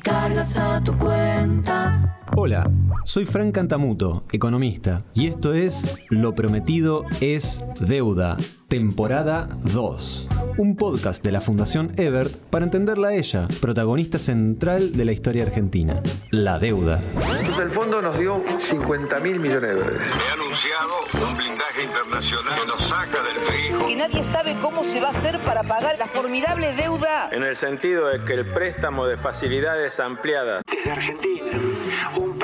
Cargas a tu cuenta. Hola, soy Frank Cantamuto, economista, y esto es Lo Prometido es Deuda, temporada 2. Un podcast de la Fundación Ebert para entenderla a ella, protagonista central de la historia argentina, la deuda. Entonces el fondo nos dio 50 mil millones de dólares. He anunciado un blindaje internacional que nos saca del frijo. que nadie sabe cómo se va a hacer para pagar la formidable deuda En el sentido de que el préstamo de facilidades ampliadas desde Argentina,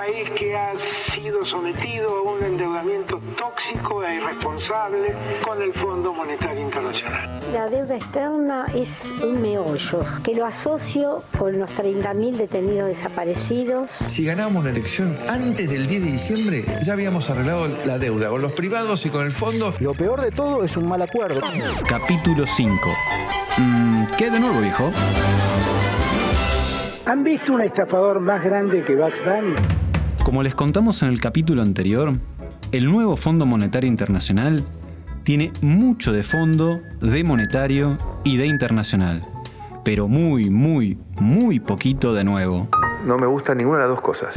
país que ha sido sometido a un endeudamiento tóxico e irresponsable con el Fondo Monetario Internacional. La deuda externa es un meollo que lo asocio con los 30.000 detenidos desaparecidos. Si ganábamos la elección antes del 10 de diciembre, ya habíamos arreglado la deuda con los privados y con el fondo. Lo peor de todo es un mal acuerdo. Capítulo 5. Mm, ¿Qué de nuevo, viejo? ¿Han visto un estafador más grande que Bugs Bunny? Como les contamos en el capítulo anterior, el nuevo Fondo Monetario Internacional tiene mucho de fondo, de monetario y de internacional, pero muy, muy, muy poquito de nuevo. No me gusta ninguna de las dos cosas.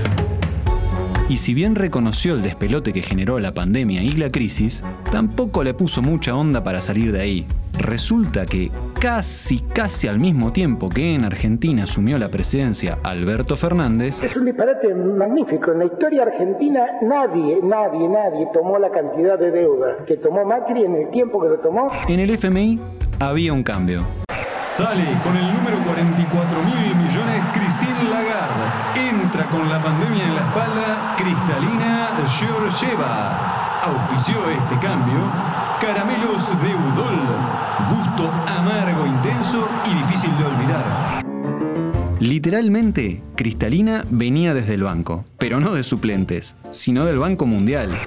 Y si bien reconoció el despelote que generó la pandemia y la crisis, tampoco le puso mucha onda para salir de ahí. Resulta que casi, casi al mismo tiempo que en Argentina asumió la presidencia Alberto Fernández, Es un disparate magnífico. En la historia argentina nadie, nadie, nadie tomó la cantidad de deuda que tomó Macri en el tiempo que lo tomó. en el FMI había un cambio. Sale con el número 44 mil millones Christine Con la pandemia en la espalda Cristalina Georgieva. Auspició este cambio Caramelos de Udol. Gusto amargo, intenso y difícil de olvidar. Literalmente, Cristalina venía desde el banco, pero no de suplentes, sino del Banco Mundial.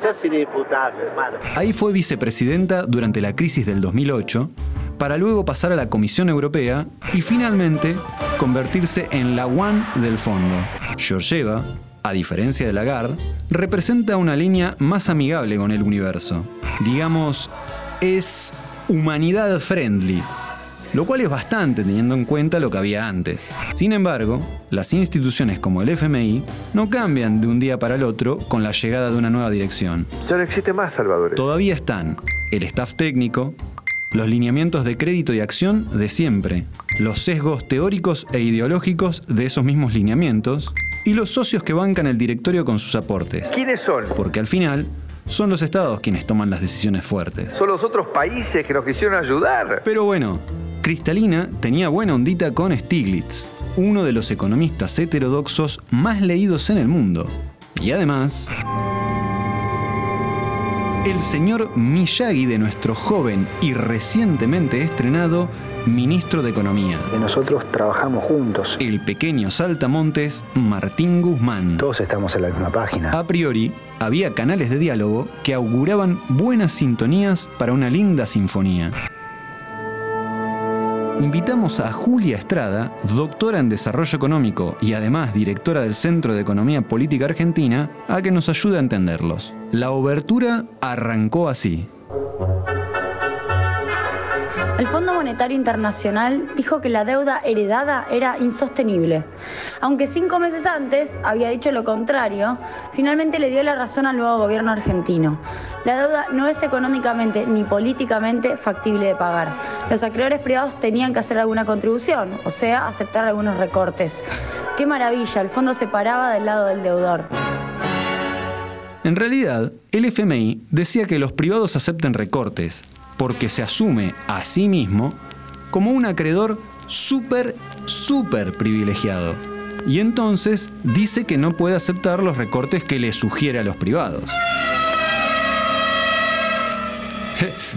Ahí fue vicepresidenta durante la crisis del 2008, para luego pasar a la Comisión Europea y finalmente convertirse en la One del fondo. Georgieva, a diferencia de Lagarde, representa una línea más amigable con el universo. Digamos, es humanidad friendly, lo cual es bastante teniendo en cuenta lo que había antes. Sin embargo, las instituciones como el FMI no cambian de un día para el otro con la llegada de una nueva dirección. Ya no existe más Salvador. Todavía están el staff técnico, los lineamientos de crédito y acción de siempre, los sesgos teóricos e ideológicos de esos mismos lineamientos y los socios que bancan el directorio con sus aportes. ¿Quiénes son? Porque al final son los estados quienes toman las decisiones fuertes. Son los otros países que nos quisieron ayudar. Pero bueno, Cristalina tenía buena ondita con Stiglitz, uno de los economistas heterodoxos más leídos en el mundo. Y además, el señor Miyagi de nuestro joven y recientemente estrenado ministro de Economía, Que nosotros trabajamos juntos. el pequeño saltamontes Martín Guzmán. Todos estamos en la misma página. A priori, había canales de diálogo que auguraban buenas sintonías para una linda sinfonía. Invitamos a Julia Estrada, doctora en Desarrollo Económico y además directora del Centro de Economía Política Argentina, a que nos ayude a entenderlos. La obertura arrancó así. Monetario Internacional dijo que la deuda heredada era insostenible. Aunque cinco meses antes había dicho lo contrario, finalmente le dio la razón al nuevo gobierno argentino. La deuda no es económicamente ni políticamente factible de pagar. Los acreedores privados tenían que hacer alguna contribución, o sea, aceptar algunos recortes. Qué maravilla, el fondo se paraba del lado del deudor. En realidad, el FMI decía que los privados acepten recortes, porque se asume a sí mismo como un acreedor súper, súper privilegiado. y entonces dice que no puede aceptar los recortes que le sugiere a los privados.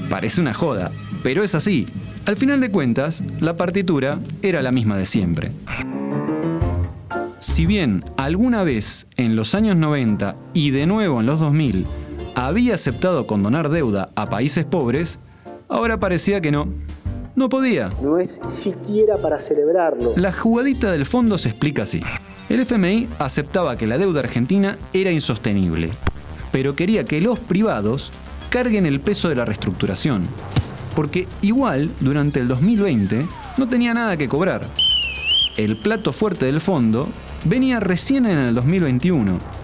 Parece una joda, pero es así. Al final de cuentas, la partitura era la misma de siempre. Si bien alguna vez en los años 90 y de nuevo en los 2000 había aceptado condonar deuda a países pobres, ahora parecía que no. No podía. No es siquiera para celebrarlo. La jugadita del fondo se explica así. El FMI aceptaba que la deuda argentina era insostenible, pero quería que los privados carguen el peso de la reestructuración. Porque igual, durante el 2020, no tenía nada que cobrar. El plato fuerte del fondo venía recién en el 2021.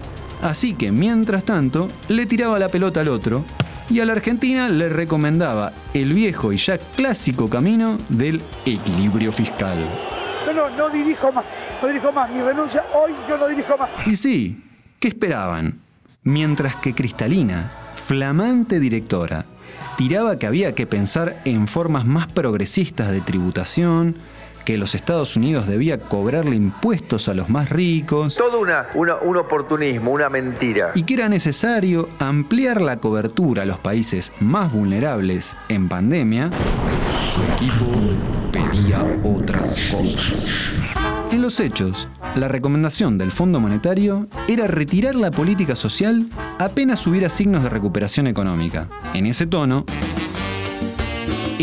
Así que, mientras tanto, le tiraba la pelota al otro y a la Argentina le recomendaba el viejo y ya clásico camino del equilibrio fiscal. No, no, no dirijo más, no dirijo más, mi renuncia, hoy yo no dirijo más. Y sí, ¿qué esperaban? Mientras que Cristalina, flamante directora, tiraba que había que pensar en formas más progresistas de tributación, que los Estados Unidos debía cobrarle impuestos a los más ricos. Todo una, una, un oportunismo, una mentira. Y que era necesario ampliar la cobertura a los países más vulnerables en pandemia, su equipo pedía otras cosas. En los hechos, la recomendación del Fondo Monetario era retirar la política social apenas hubiera signos de recuperación económica. En ese tono,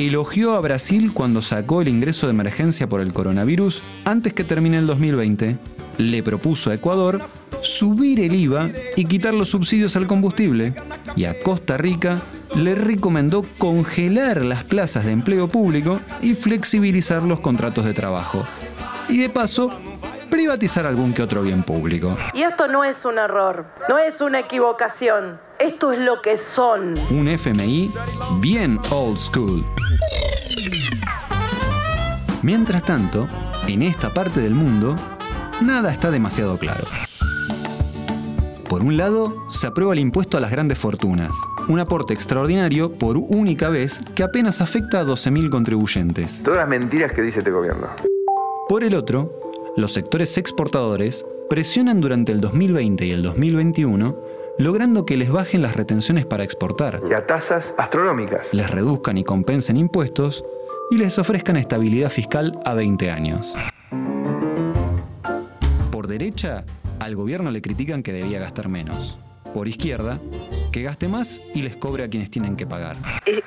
elogió a Brasil cuando sacó el ingreso de emergencia por el coronavirus antes que termine el 2020. Le propuso a Ecuador subir el IVA y quitar los subsidios al combustible. Y a Costa Rica le recomendó congelar las plazas de empleo público y flexibilizar los contratos de trabajo. Y de paso, privatizar algún que otro bien público. Y esto no es un error, no es una equivocación. Esto es lo que son. Un FMI bien old school. Mientras tanto, en esta parte del mundo, nada está demasiado claro. Por un lado, se aprueba el impuesto a las grandes fortunas, un aporte extraordinario por única vez que apenas afecta a 12.000 contribuyentes. Todas las mentiras que dice este gobierno. Por el otro, los sectores exportadores presionan durante el 2020 y el 2021 logrando que les bajen las retenciones para exportar. Y a tasas astronómicas. Les reduzcan y compensen impuestos y les ofrezcan estabilidad fiscal a 20 años. Por derecha, al gobierno le critican que debía gastar menos. Por izquierda, que gaste más y les cobre a quienes tienen que pagar.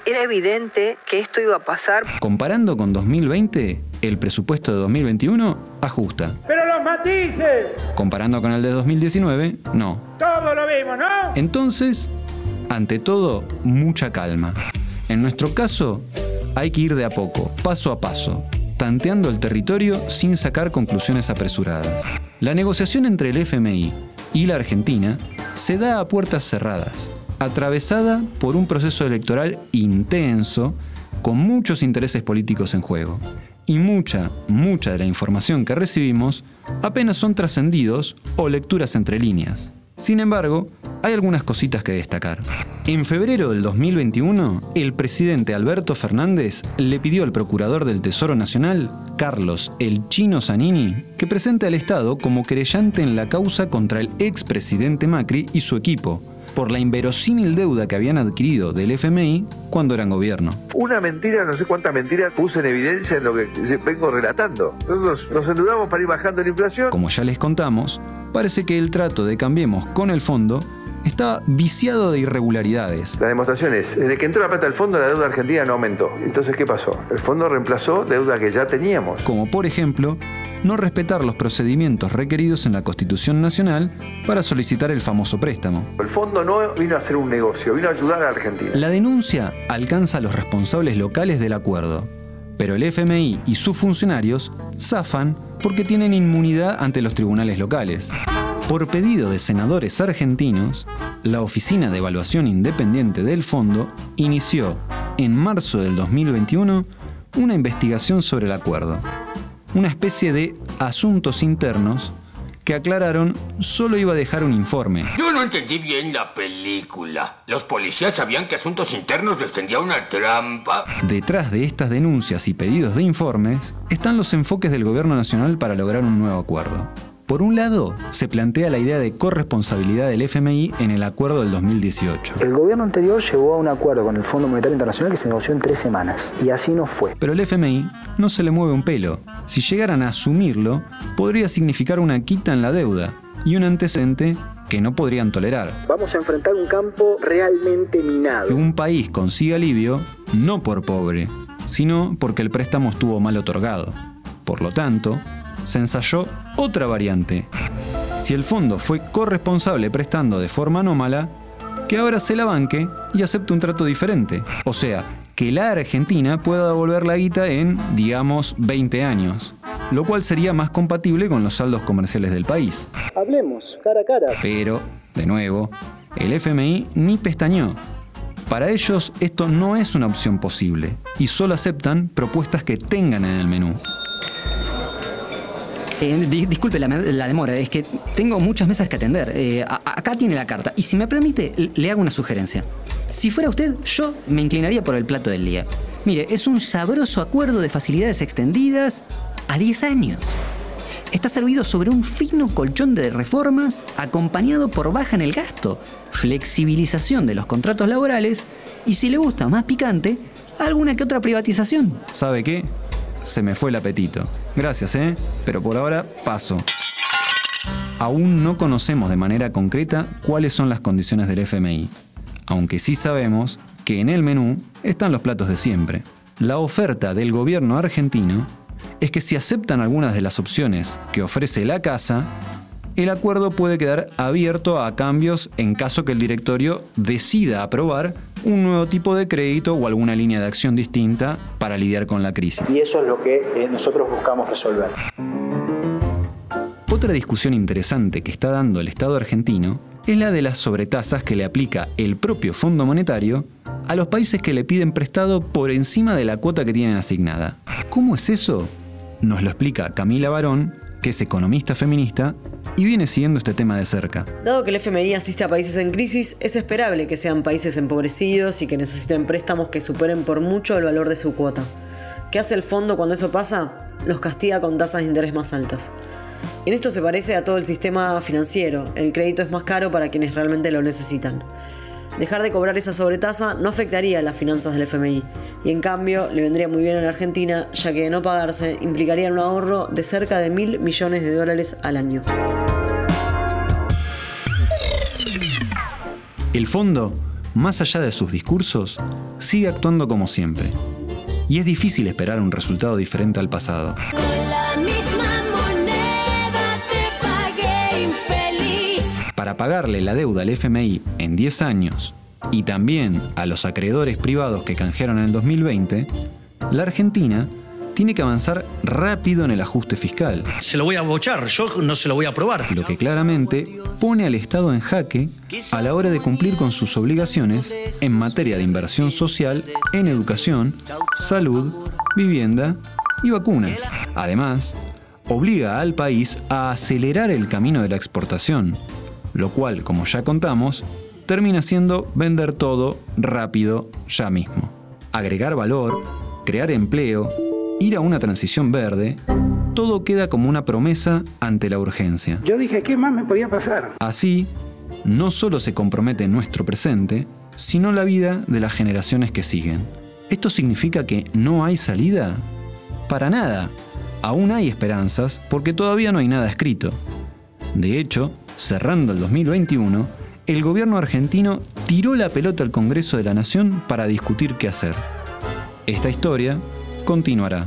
Era evidente que esto iba a pasar. Comparando con 2020, el presupuesto de 2021 ajusta. Pero los matices. Comparando con el de 2019, no. Todo lo vimos, ¿no? Entonces, ante todo, mucha calma. En nuestro caso, hay que ir de a poco, paso a paso, tanteando el territorio sin sacar conclusiones apresuradas. La negociación entre el FMI y la Argentina se da a puertas cerradas, atravesada por un proceso electoral intenso con muchos intereses políticos en juego. Y mucha, mucha de la información que recibimos apenas son trascendidos o lecturas entre líneas. Sin embargo, hay algunas cositas que destacar. En febrero del 2021, el presidente Alberto Fernández le pidió al procurador del Tesoro Nacional, Carlos El Chino Zanini, que presente al Estado como querellante en la causa contra el expresidente Macri y su equipo, por la inverosímil deuda que habían adquirido del FMI cuando eran gobierno. Una mentira, no sé cuántas mentiras puse en evidencia en lo que vengo relatando. Nosotros nos enduramos para ir bajando la inflación. Como ya les contamos, parece que el trato de Cambiemos con el fondo está viciado de irregularidades. La demostración es, desde que entró la plata del fondo, la deuda argentina no aumentó. Entonces, ¿qué pasó? El fondo reemplazó deuda que ya teníamos. Como por ejemplo, no respetar los procedimientos requeridos en la Constitución Nacional para solicitar el famoso préstamo. El fondo no vino a hacer un negocio, vino a ayudar a Argentina. La denuncia alcanza a los responsables locales del acuerdo, pero el FMI y sus funcionarios zafan porque tienen inmunidad ante los tribunales locales. Por pedido de senadores argentinos, la Oficina de Evaluación Independiente del Fondo inició, en marzo del 2021, una investigación sobre el acuerdo. Una especie de asuntos internos que aclararon solo iba a dejar un informe. Yo no entendí bien la película. Los policías sabían que Asuntos Internos les tendía una trampa. Detrás de estas denuncias y pedidos de informes están los enfoques del gobierno nacional para lograr un nuevo acuerdo. Por un lado, se plantea la idea de corresponsabilidad del FMI en el acuerdo del 2018. El gobierno anterior llegó a un acuerdo con el Fondo Monetario Internacional que se negoció en tres semanas, y así no fue. Pero el FMI no se le mueve un pelo. Si llegaran a asumirlo, podría significar una quita en la deuda y un antecedente que no podrían tolerar. Vamos a enfrentar un campo realmente minado. Que un país consiga alivio no por pobre, sino porque el préstamo estuvo mal otorgado. Por lo tanto, se ensayó otra variante. Si el fondo fue corresponsable prestando de forma anómala, que ahora se la banque y acepte un trato diferente. O sea, que la Argentina pueda devolver la guita en, digamos, 20 años, lo cual sería más compatible con los saldos comerciales del país. Hablemos, cara a cara. Pero, de nuevo, el FMI ni pestañó. Para ellos esto no es una opción posible y solo aceptan propuestas que tengan en el menú. Eh, disculpe la, demora, es que tengo muchas mesas que atender. Eh, acá tiene la carta. Y si me permite, le hago una sugerencia. Si fuera usted, yo me inclinaría por el plato del día. Mire, es un sabroso acuerdo de facilidades extendidas a 10 años. Está servido sobre un fino colchón de reformas acompañado por baja en el gasto, flexibilización de los contratos laborales y, si le gusta más picante, alguna que otra privatización. ¿Sabe qué? se me fue el apetito. Gracias, ¿eh? Pero por ahora paso. Aún no conocemos de manera concreta cuáles son las condiciones del FMI, aunque sí sabemos que en el menú están los platos de siempre. La oferta del gobierno argentino es que si aceptan algunas de las opciones que ofrece la casa, el acuerdo puede quedar abierto a cambios en caso que el directorio decida aprobar un nuevo tipo de crédito o alguna línea de acción distinta para lidiar con la crisis. Y eso es lo que eh, nosotros buscamos resolver. Otra discusión interesante que está dando el Estado argentino es la de las sobretasas que le aplica el propio Fondo Monetario a los países que le piden prestado por encima de la cuota que tienen asignada. ¿Cómo es eso? Nos lo explica Camila Barón, que es economista feminista y viene siguiendo este tema de cerca. Dado que el FMI asiste a países en crisis, es esperable que sean países empobrecidos y que necesiten préstamos que superen por mucho el valor de su cuota. ¿Qué hace el fondo cuando eso pasa? Los castiga con tasas de interés más altas. En esto se parece a todo el sistema financiero, el crédito es más caro para quienes realmente lo necesitan. Dejar de cobrar esa sobretasa no afectaría las finanzas del FMI y en cambio le vendría muy bien a la Argentina ya que de no pagarse implicaría un ahorro de cerca de mil millones de dólares al año. El fondo, más allá de sus discursos, sigue actuando como siempre. Y es difícil esperar un resultado diferente al pasado. Para pagarle la deuda al FMI en 10 años y también a los acreedores privados que canjearon en el 2020, la Argentina tiene que avanzar rápido en el ajuste fiscal. Se lo voy a bochar, yo no se lo voy a aprobar. Lo que claramente pone al Estado en jaque a la hora de cumplir con sus obligaciones en materia de inversión social en educación, salud, vivienda y vacunas. Además, obliga al país a acelerar el camino de la exportación, lo cual, como ya contamos, termina siendo vender todo rápido ya mismo. Agregar valor, crear empleo, ir a una transición verde, todo queda como una promesa ante la urgencia. Yo dije, ¿qué más me podía pasar? Así, no solo se compromete nuestro presente, sino la vida de las generaciones que siguen. ¿Esto significa que no hay salida? Para nada. Aún hay esperanzas porque todavía no hay nada escrito. De hecho, cerrando el 2021, el gobierno argentino tiró la pelota al Congreso de la Nación para discutir qué hacer. Esta historia continuará.